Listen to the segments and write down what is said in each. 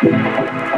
Música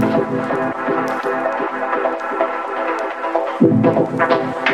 thank you.